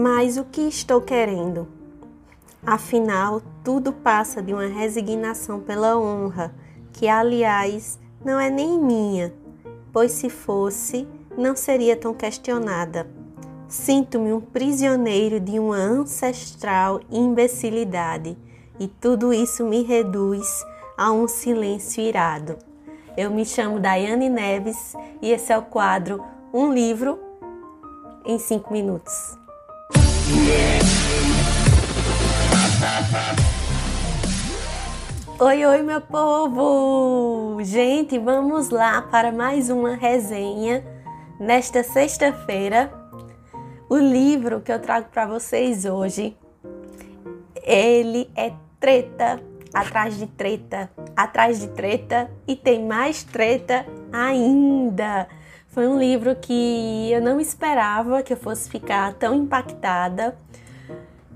Mas o que estou querendo? Afinal, tudo passa de uma resignação pela honra, que aliás não é nem minha, pois se fosse, não seria tão questionada. Sinto-me um prisioneiro de uma ancestral imbecilidade, e tudo isso me reduz a um silêncio irado. Eu me chamo Daiane Neves e esse é o quadro Um Livro em 5 Minutos. Oi, oi, meu povo! Gente, vamos lá para mais uma resenha nesta sexta-feira. O livro que eu trago para vocês hoje, ele é treta atrás de treta, atrás de treta e tem mais treta ainda. Foi um livro que eu não esperava que eu fosse ficar tão impactada.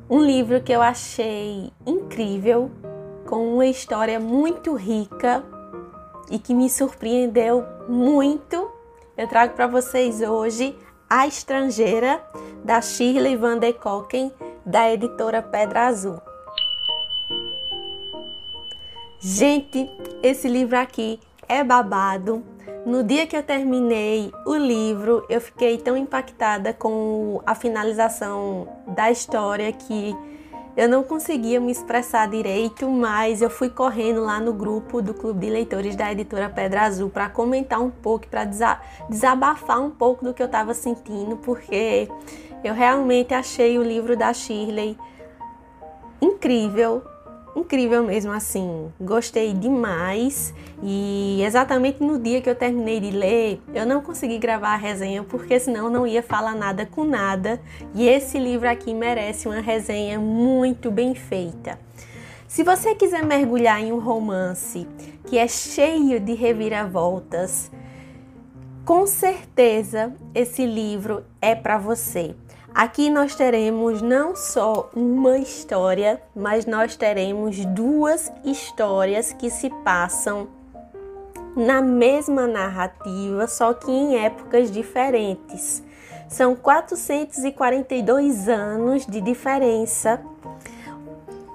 Um livro que eu achei incrível, com uma história muito rica e que me surpreendeu muito. Eu trago para vocês hoje A Estrangeira, da Shirley Van de Koken, da editora Pedra Azul. Gente, esse livro aqui é babado. No dia que eu terminei o livro, eu fiquei tão impactada com a finalização da história que eu não conseguia me expressar direito, mas eu fui correndo lá no grupo do Clube de Leitores da editora Pedra Azul para comentar um pouco, para desabafar um pouco do que eu estava sentindo, porque eu realmente achei o livro da Shirley incrível, incrível mesmo assim. Gostei demais e exatamente no dia que eu terminei de ler, eu não consegui gravar a resenha porque senão não ia falar nada com nada. E esse livro aqui merece uma resenha muito bem feita. Se você quiser mergulhar em um romance que é cheio de reviravoltas, com certeza esse livro é para você. Aqui nós teremos não só uma história, mas nós teremos duas histórias que se passam na mesma narrativa, só que em épocas diferentes. São 442 anos de diferença,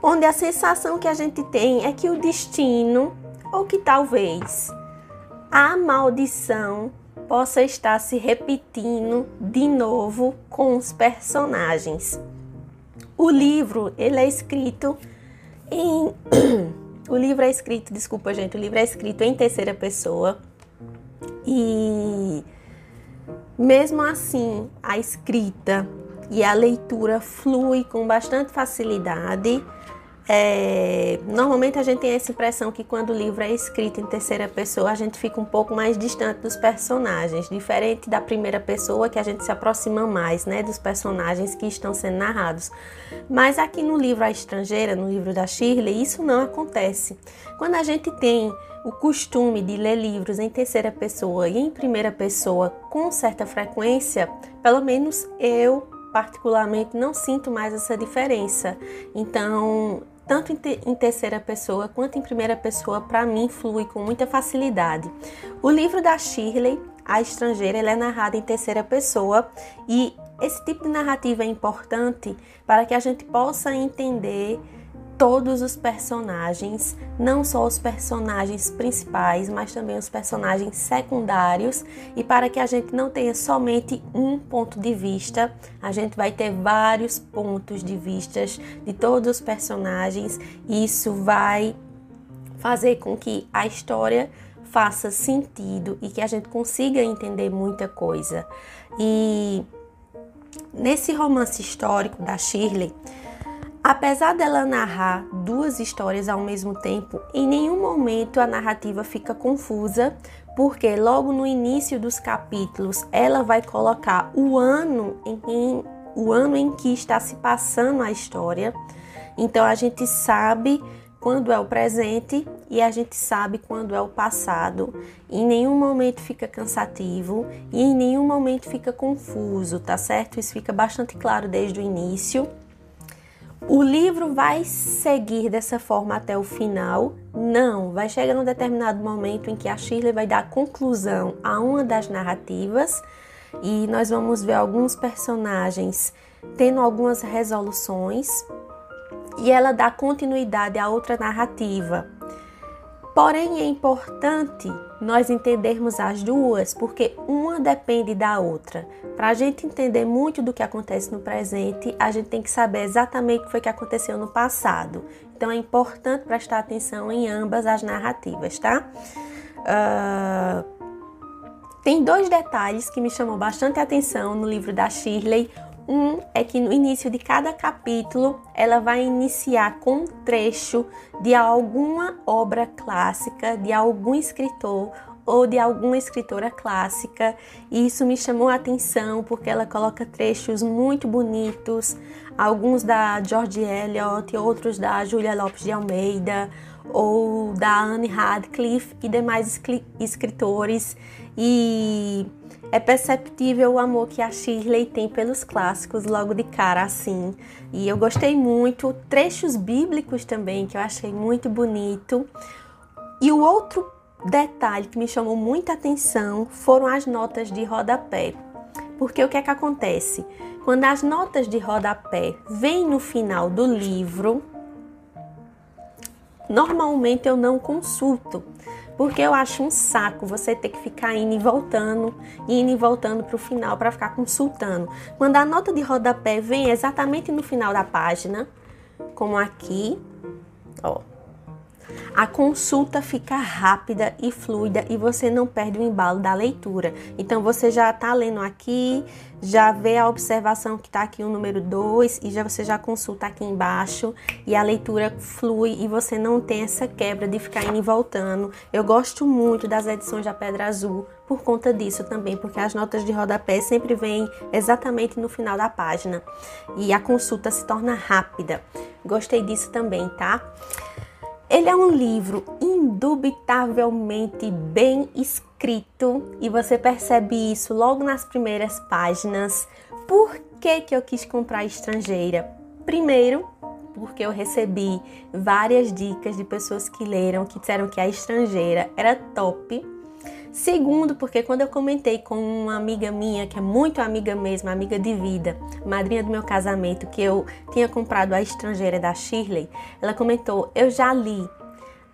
onde a sensação que a gente tem é que o destino, ou que talvez a maldição, possa estar se repetindo de novo com os personagens. O livro, ele é escrito em o livro é escrito, desculpa, gente, o livro é escrito em terceira pessoa. E mesmo assim, a escrita e a leitura flui com bastante facilidade é, normalmente a gente tem essa impressão que quando o livro é escrito em terceira pessoa, a gente fica um pouco mais distante dos personagens, diferente da primeira pessoa, que a gente se aproxima mais né, dos personagens que estão sendo narrados. Mas aqui no livro A Estrangeira, no livro da Shirley, isso não acontece. Quando a gente tem o costume de ler livros em terceira pessoa e em primeira pessoa com certa frequência, pelo menos eu particularmente não sinto mais essa diferença. Então, tanto em, terceira pessoa quanto em primeira pessoa, para mim flui com muita facilidade. O livro da Shirley, A Estrangeira, é narrado em terceira pessoa e esse tipo de narrativa é importante para que a gente possa entender todos os personagens, não só os personagens principais, mas também os personagens secundários, e para que a gente não tenha somente um ponto de vista, a gente vai ter vários pontos de vistas de todos os personagens, e isso vai fazer com que a história faça sentido e que a gente consiga entender muita coisa. E nesse romance histórico da Shirley, Apesar dela narrar duas histórias ao mesmo tempo, em nenhum momento a narrativa fica confusa, porque logo no início dos capítulos ela vai colocar o ano em, o ano em que está se passando a história. Então a gente sabe quando é o presente e a gente sabe quando é o passado. Em nenhum momento fica cansativo e em nenhum momento fica confuso, tá certo? Isso fica bastante claro desde o início. O livro vai seguir dessa forma até o final? Não, vai chegar um determinado momento em que a Shirley vai dar conclusão a uma das narrativas e nós vamos ver alguns personagens tendo algumas resoluções e ela dá continuidade a outra narrativa. Porém, é importante nós entendermos as duas, porque uma depende da outra. Para a gente entender muito do que acontece no presente, a gente tem que saber exatamente o que foi que aconteceu no passado. Então, é importante prestar atenção em ambas as narrativas, tá? Uh, tem dois detalhes que me chamou bastante atenção no livro da Shirley. Um é que no início de cada capítulo ela vai iniciar com um trecho de alguma obra clássica, de algum escritor ou de alguma escritora clássica. E isso me chamou a atenção porque ela coloca trechos muito bonitos, alguns da George Eliot, outros da Julia Lopes de Almeida ou da Anne Radcliffe e demais escritores. E é perceptível o amor que a Shirley tem pelos clássicos logo de cara assim. E eu gostei muito, trechos bíblicos também que eu achei muito bonito. E o outro detalhe que me chamou muita atenção foram as notas de rodapé. Porque o que é que acontece? Quando as notas de rodapé vêm no final do livro, normalmente eu não consulto, porque eu acho um saco você ter que ficar indo e voltando, indo e voltando para o final para ficar consultando. Quando a nota de rodapé vem exatamente no final da página, como aqui, ó, a consulta fica rápida e fluida e você não perde o embalo da leitura. Então você já está lendo aqui, já vê a observação que está aqui o número 2 e já você já consulta aqui embaixo e a leitura flui e você não tem essa quebra de ficar indo e voltando. Eu gosto muito das edições da Pedra Azul por conta disso também, porque as notas de rodapé sempre vêm exatamente no final da página e a consulta se torna rápida. Gostei disso também, tá? Ele é um livro indubitavelmente bem escrito e você percebe isso logo nas primeiras páginas. Por que, que eu quis comprar estrangeira? Primeiro, porque eu recebi várias dicas de pessoas que leram que disseram que a estrangeira era top Segundo, porque quando eu comentei com uma amiga minha, que é muito amiga mesmo, amiga de vida, madrinha do meu casamento, que eu tinha comprado a estrangeira da Shirley, ela comentou: Eu já li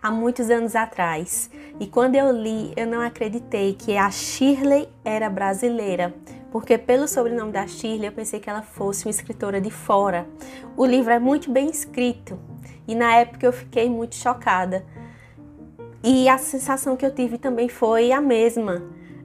há muitos anos atrás. E quando eu li, eu não acreditei que a Shirley era brasileira, porque pelo sobrenome da Shirley eu pensei que ela fosse uma escritora de fora. O livro é muito bem escrito e na época eu fiquei muito chocada. E a sensação que eu tive também foi a mesma.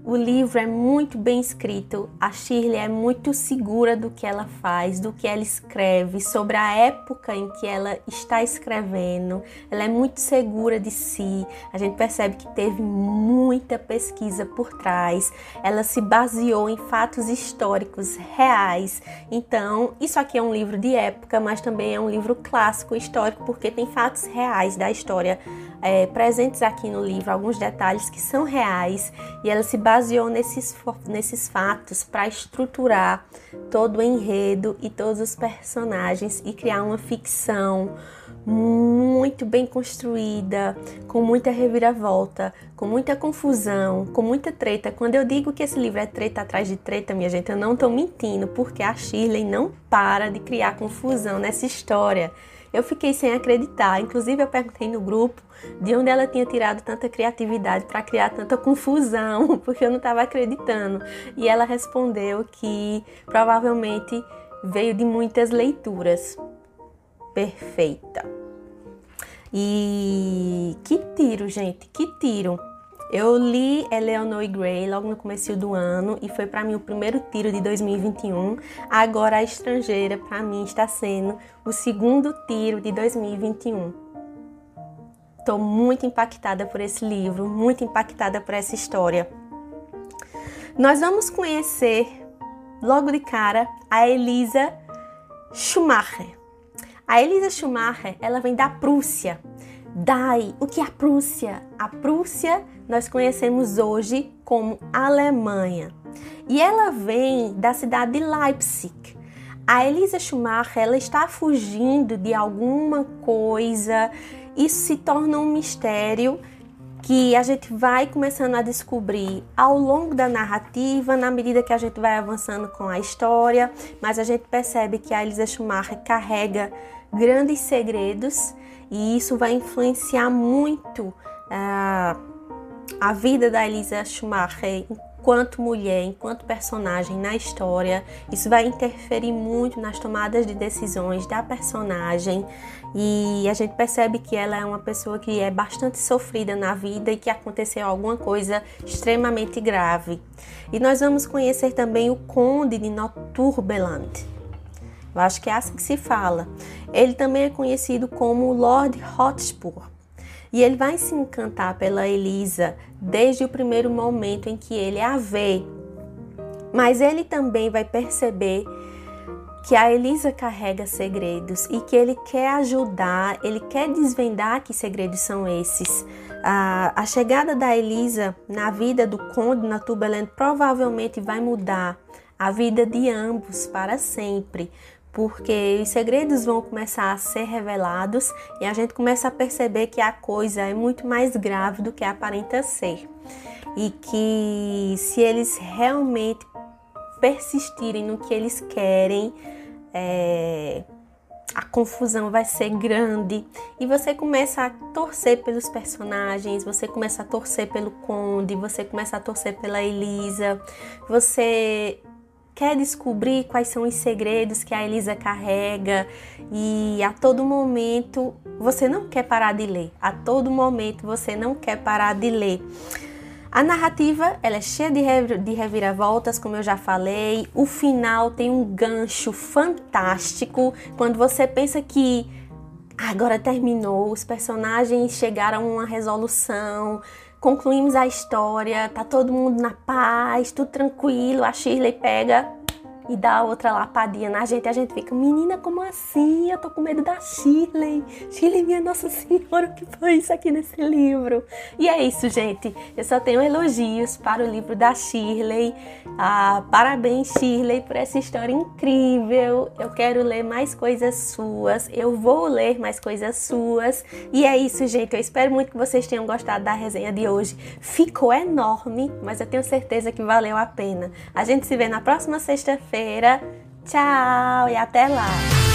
O livro é muito bem escrito, a Shirley é muito segura do que ela faz, do que ela escreve, sobre a época em que ela está escrevendo. Ela é muito segura de si. A gente percebe que teve muita pesquisa por trás. Ela se baseou em fatos históricos reais. Então, isso aqui é um livro de época, mas também é um livro clássico histórico porque tem fatos reais da história é, presentes aqui no livro, alguns detalhes que são reais e ela se baseou nesses, nesses fatos para estruturar todo o enredo e todos os personagens e criar uma ficção muito bem construída, com muita reviravolta, com muita confusão, com muita treta. Quando eu digo que esse livro é treta atrás de treta, minha gente, eu não estou mentindo, porque a Shirley não para de criar confusão nessa história. Eu fiquei sem acreditar. Inclusive, eu perguntei no grupo de onde ela tinha tirado tanta criatividade para criar tanta confusão, porque eu não estava acreditando. E ela respondeu que provavelmente veio de muitas leituras. Perfeita. E que tiro, gente, que tiro. Eu li Eleanor Gray logo no começo do ano e foi para mim o primeiro tiro de 2021. Agora a estrangeira para mim está sendo o segundo tiro de 2021. Estou muito impactada por esse livro, muito impactada por essa história. Nós vamos conhecer logo de cara a Elisa Schumacher. A Elisa Schumacher, ela vem da Prússia. Dai, o que é a Prússia? A Prússia nós conhecemos hoje como Alemanha. E ela vem da cidade de Leipzig. A Elisa Schumacher ela está fugindo de alguma coisa. Isso se torna um mistério que a gente vai começando a descobrir ao longo da narrativa, na medida que a gente vai avançando com a história, mas a gente percebe que a Elisa Schumacher carrega grandes segredos e isso vai influenciar muito uh, a vida da Elisa Schumacher enquanto mulher, enquanto personagem na história. Isso vai interferir muito nas tomadas de decisões da personagem e a gente percebe que ela é uma pessoa que é bastante sofrida na vida e que aconteceu alguma coisa extremamente grave. E nós vamos conhecer também o Conde de Northumberland. Eu acho que é assim que se fala. Ele também é conhecido como Lord Hotspur. E ele vai se encantar pela Elisa desde o primeiro momento em que ele a vê. Mas ele também vai perceber que a Elisa carrega segredos e que ele quer ajudar, ele quer desvendar que segredos são esses. A, a chegada da Elisa na vida do Conde na Tubeland provavelmente vai mudar a vida de ambos para sempre, porque os segredos vão começar a ser revelados e a gente começa a perceber que a coisa é muito mais grave do que aparenta ser. E que se eles realmente persistirem no que eles querem, é, a confusão vai ser grande e você começa a torcer pelos personagens, você começa a torcer pelo Conde, você começa a torcer pela Elisa, você quer descobrir quais são os segredos que a Elisa carrega e a todo momento você não quer parar de ler. A todo momento você não quer parar de ler. A narrativa ela é cheia de, de reviravoltas, como eu já falei. O final tem um gancho fantástico quando você pensa que agora terminou, os personagens chegaram a uma resolução, concluímos a história, tá todo mundo na paz, tudo tranquilo. A Shirley pega e dá outra lapadinha na gente. A gente fica, menina, como assim? Eu tô com medo da Shirley. Shirley, minha Nossa Senhora, o que foi isso aqui nesse livro? E é isso, gente. Eu só tenho elogios para o livro da Shirley. Ah, parabéns, Shirley, por essa história incrível. Eu quero ler mais coisas suas. Eu vou ler mais coisas suas. E é isso, gente. Eu espero muito que vocês tenham gostado da resenha de hoje. Ficou enorme, mas eu tenho certeza que valeu a pena. A gente se vê na próxima sexta-feira. Tchau e até lá!